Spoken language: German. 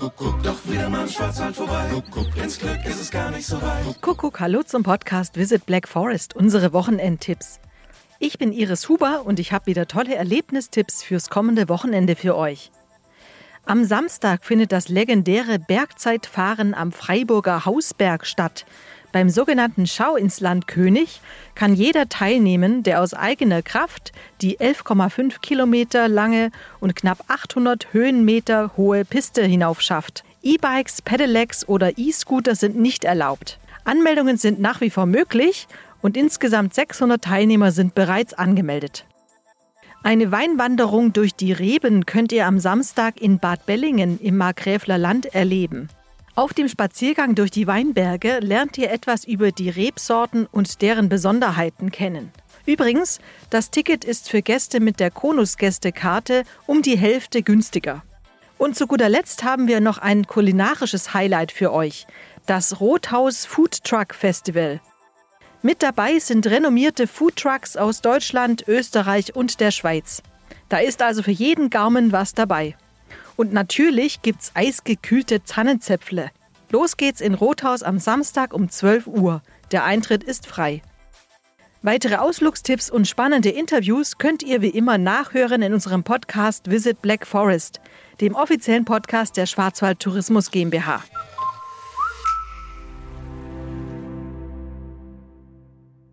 Kuckuck, doch wieder mal im Schwarzwald vorbei. Kuckuck, ins Glück ist es gar nicht so weit. Kuckuck, hallo zum Podcast Visit Black Forest, unsere Wochenendtipps. Ich bin Iris Huber und ich habe wieder tolle Erlebnistipps fürs kommende Wochenende für euch. Am Samstag findet das legendäre Bergzeitfahren am Freiburger Hausberg statt. Beim sogenannten Schau ins Land König kann jeder teilnehmen, der aus eigener Kraft die 11,5 Kilometer lange und knapp 800 Höhenmeter hohe Piste hinaufschafft. E-Bikes, Pedelecs oder E-Scooter sind nicht erlaubt. Anmeldungen sind nach wie vor möglich und insgesamt 600 Teilnehmer sind bereits angemeldet. Eine Weinwanderung durch die Reben könnt ihr am Samstag in Bad Bellingen im Markgräfler Land erleben. Auf dem Spaziergang durch die Weinberge lernt ihr etwas über die Rebsorten und deren Besonderheiten kennen. Übrigens, das Ticket ist für Gäste mit der Konus-Gästekarte um die Hälfte günstiger. Und zu guter Letzt haben wir noch ein kulinarisches Highlight für euch: das Rothaus Food Truck Festival. Mit dabei sind renommierte Food Trucks aus Deutschland, Österreich und der Schweiz. Da ist also für jeden Gaumen was dabei. Und natürlich gibt's eisgekühlte Zannenzäpfle. Los geht's in Rothaus am Samstag um 12 Uhr. Der Eintritt ist frei. Weitere Ausflugstipps und spannende Interviews könnt ihr wie immer nachhören in unserem Podcast Visit Black Forest, dem offiziellen Podcast der Schwarzwald Tourismus GmbH.